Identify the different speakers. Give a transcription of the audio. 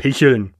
Speaker 1: Picheln.